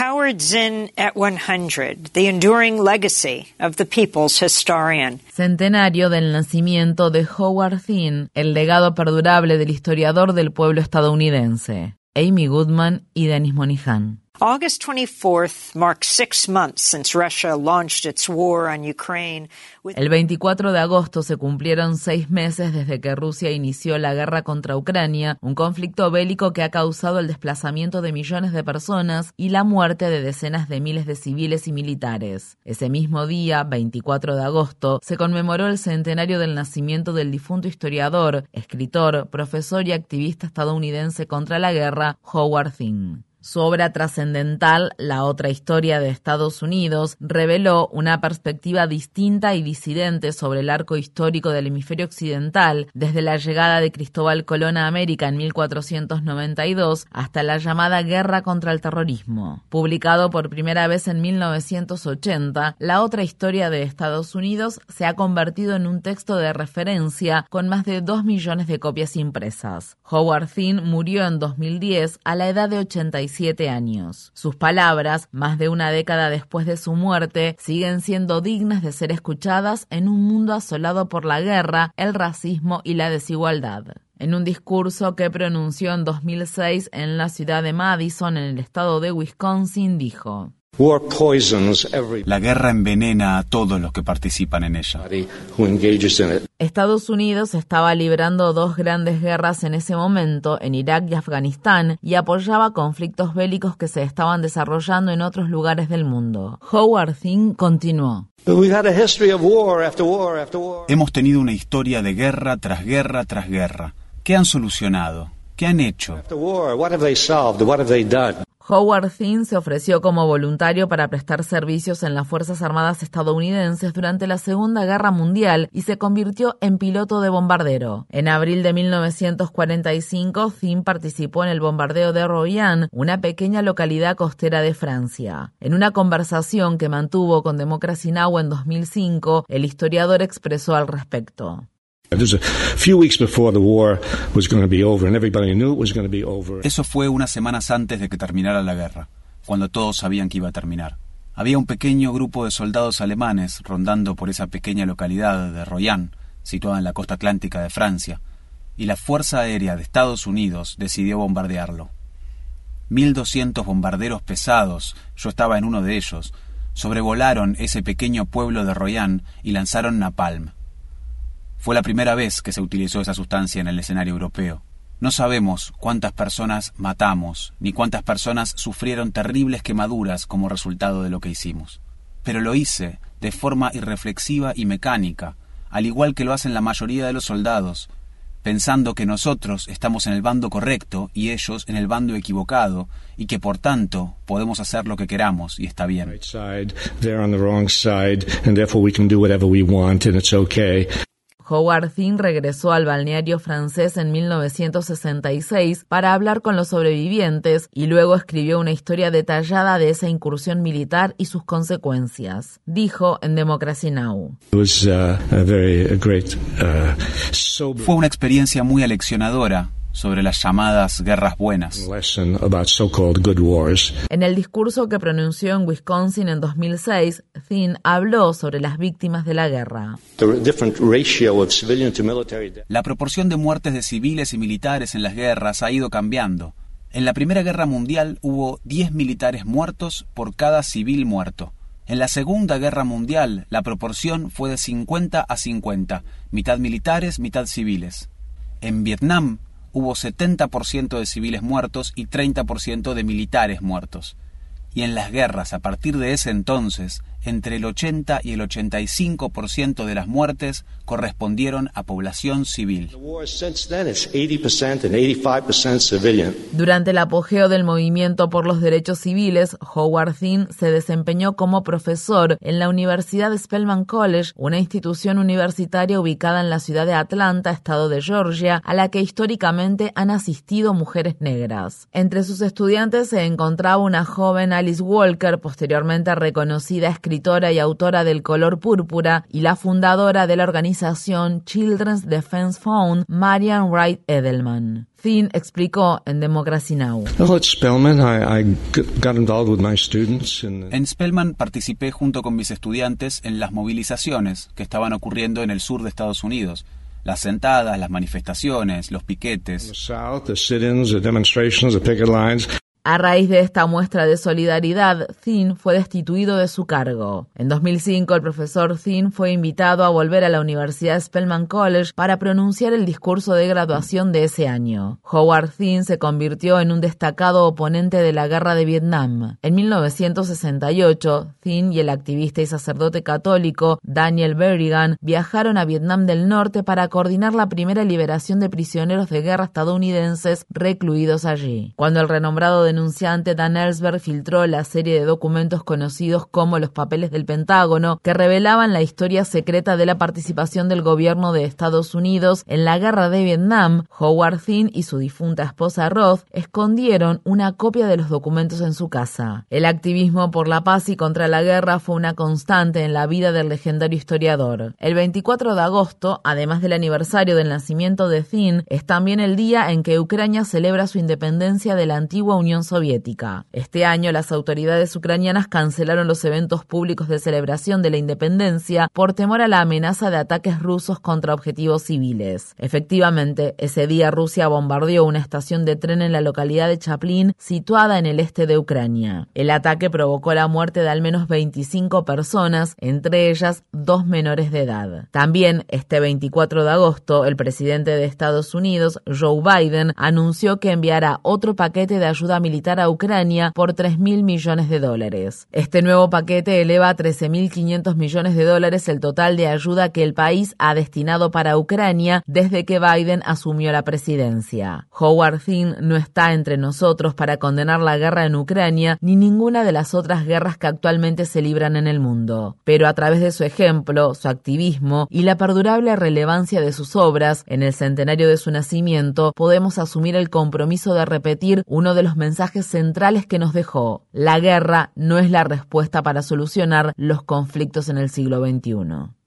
Howard Zinn at 100, the enduring legacy of the people's historian. Centenario del nacimiento de Howard Zinn, el legado perdurable del historiador del pueblo estadounidense. Amy Goodman y Denis Monihan. August 24th marks six months since Russia launched its war on Ukraine. El 24 de agosto se cumplieron seis meses desde que Rusia inició la guerra contra Ucrania, un conflicto bélico que ha causado el desplazamiento de millones de personas y la muerte de decenas de miles de civiles y militares. Ese mismo día, 24 de agosto, se conmemoró el centenario del nacimiento del difunto historiador, escritor, profesor y activista estadounidense contra la guerra, Howard Zinn. Su obra trascendental, La otra historia de Estados Unidos, reveló una perspectiva distinta y disidente sobre el arco histórico del hemisferio occidental, desde la llegada de Cristóbal Colón a América en 1492 hasta la llamada Guerra contra el Terrorismo. Publicado por primera vez en 1980, La otra historia de Estados Unidos se ha convertido en un texto de referencia con más de dos millones de copias impresas. Howard Zinn murió en 2010 a la edad de 85 años. Sus palabras, más de una década después de su muerte, siguen siendo dignas de ser escuchadas en un mundo asolado por la guerra, el racismo y la desigualdad. En un discurso que pronunció en 2006 en la ciudad de Madison, en el estado de Wisconsin, dijo, la guerra envenena a todos los que participan en ella. Estados Unidos estaba librando dos grandes guerras en ese momento, en Irak y Afganistán, y apoyaba conflictos bélicos que se estaban desarrollando en otros lugares del mundo. Howard Zinn continuó. Hemos tenido una historia de guerra tras guerra tras guerra. ¿Qué han solucionado? ¿Qué han hecho? Howard Zinn se ofreció como voluntario para prestar servicios en las Fuerzas Armadas estadounidenses durante la Segunda Guerra Mundial y se convirtió en piloto de bombardero. En abril de 1945, Zinn participó en el bombardeo de Royan, una pequeña localidad costera de Francia. En una conversación que mantuvo con Democracy Now! en 2005, el historiador expresó al respecto. Eso fue unas semanas antes de que terminara la guerra, cuando todos sabían que iba a terminar. Había un pequeño grupo de soldados alemanes rondando por esa pequeña localidad de Royan, situada en la costa atlántica de Francia, y la Fuerza Aérea de Estados Unidos decidió bombardearlo. 1.200 bombarderos pesados, yo estaba en uno de ellos, sobrevolaron ese pequeño pueblo de Royan y lanzaron napalm. Fue la primera vez que se utilizó esa sustancia en el escenario europeo. No sabemos cuántas personas matamos, ni cuántas personas sufrieron terribles quemaduras como resultado de lo que hicimos. Pero lo hice de forma irreflexiva y mecánica, al igual que lo hacen la mayoría de los soldados, pensando que nosotros estamos en el bando correcto y ellos en el bando equivocado, y que por tanto podemos hacer lo que queramos y está bien. Howard Zinn regresó al balneario francés en 1966 para hablar con los sobrevivientes y luego escribió una historia detallada de esa incursión militar y sus consecuencias. Dijo en Democracy Now! Uh, uh, Fue una experiencia muy aleccionadora sobre las llamadas guerras buenas. En el discurso que pronunció en Wisconsin en 2006, Thin habló sobre las víctimas de la guerra. La proporción de muertes de civiles y militares en las guerras ha ido cambiando. En la Primera Guerra Mundial hubo 10 militares muertos por cada civil muerto. En la Segunda Guerra Mundial la proporción fue de 50 a 50, mitad militares, mitad civiles. En Vietnam hubo 70% de civiles muertos y 30% de militares muertos. Y en las guerras a partir de ese entonces, entre el 80 y el 85% de las muertes correspondieron a población civil. Durante el apogeo del movimiento por los derechos civiles, Howard Zinn se desempeñó como profesor en la Universidad Spelman College, una institución universitaria ubicada en la ciudad de Atlanta, estado de Georgia, a la que históricamente han asistido mujeres negras. Entre sus estudiantes se encontraba una joven Alice Walker, posteriormente reconocida escritora y autora del color púrpura y la fundadora de la organización Children's Defense Fund, Marian Wright Edelman. Thin explicó en Democracy Now! En Spellman participé junto con mis estudiantes en las movilizaciones que estaban ocurriendo en el sur de Estados Unidos las sentadas, las manifestaciones, los piquetes. A raíz de esta muestra de solidaridad, Thin fue destituido de su cargo. En 2005, el profesor Thin fue invitado a volver a la Universidad Spelman College para pronunciar el discurso de graduación de ese año. Howard Thin se convirtió en un destacado oponente de la guerra de Vietnam. En 1968, Thin y el activista y sacerdote católico Daniel Berrigan viajaron a Vietnam del Norte para coordinar la primera liberación de prisioneros de guerra estadounidenses recluidos allí. Cuando el renombrado denunciante Dan Ellsberg filtró la serie de documentos conocidos como los papeles del Pentágono, que revelaban la historia secreta de la participación del gobierno de Estados Unidos en la guerra de Vietnam. Howard Thin y su difunta esposa Roth escondieron una copia de los documentos en su casa. El activismo por la paz y contra la guerra fue una constante en la vida del legendario historiador. El 24 de agosto, además del aniversario del nacimiento de Thin, es también el día en que Ucrania celebra su independencia de la antigua Unión Soviética. Este año las autoridades ucranianas cancelaron los eventos públicos de celebración de la independencia por temor a la amenaza de ataques rusos contra objetivos civiles. Efectivamente, ese día Rusia bombardeó una estación de tren en la localidad de Chaplin, situada en el este de Ucrania. El ataque provocó la muerte de al menos 25 personas, entre ellas dos menores de edad. También, este 24 de agosto, el presidente de Estados Unidos, Joe Biden, anunció que enviará otro paquete de ayuda militar militar a Ucrania por 3.000 millones de dólares. Este nuevo paquete eleva a 13.500 millones de dólares el total de ayuda que el país ha destinado para Ucrania desde que Biden asumió la presidencia. Howard Thin no está entre nosotros para condenar la guerra en Ucrania ni ninguna de las otras guerras que actualmente se libran en el mundo. Pero a través de su ejemplo, su activismo y la perdurable relevancia de sus obras en el centenario de su nacimiento, podemos asumir el compromiso de repetir uno de los mensajes mensajes centrales que nos dejó. La guerra no es la respuesta para solucionar los conflictos en el siglo XXI.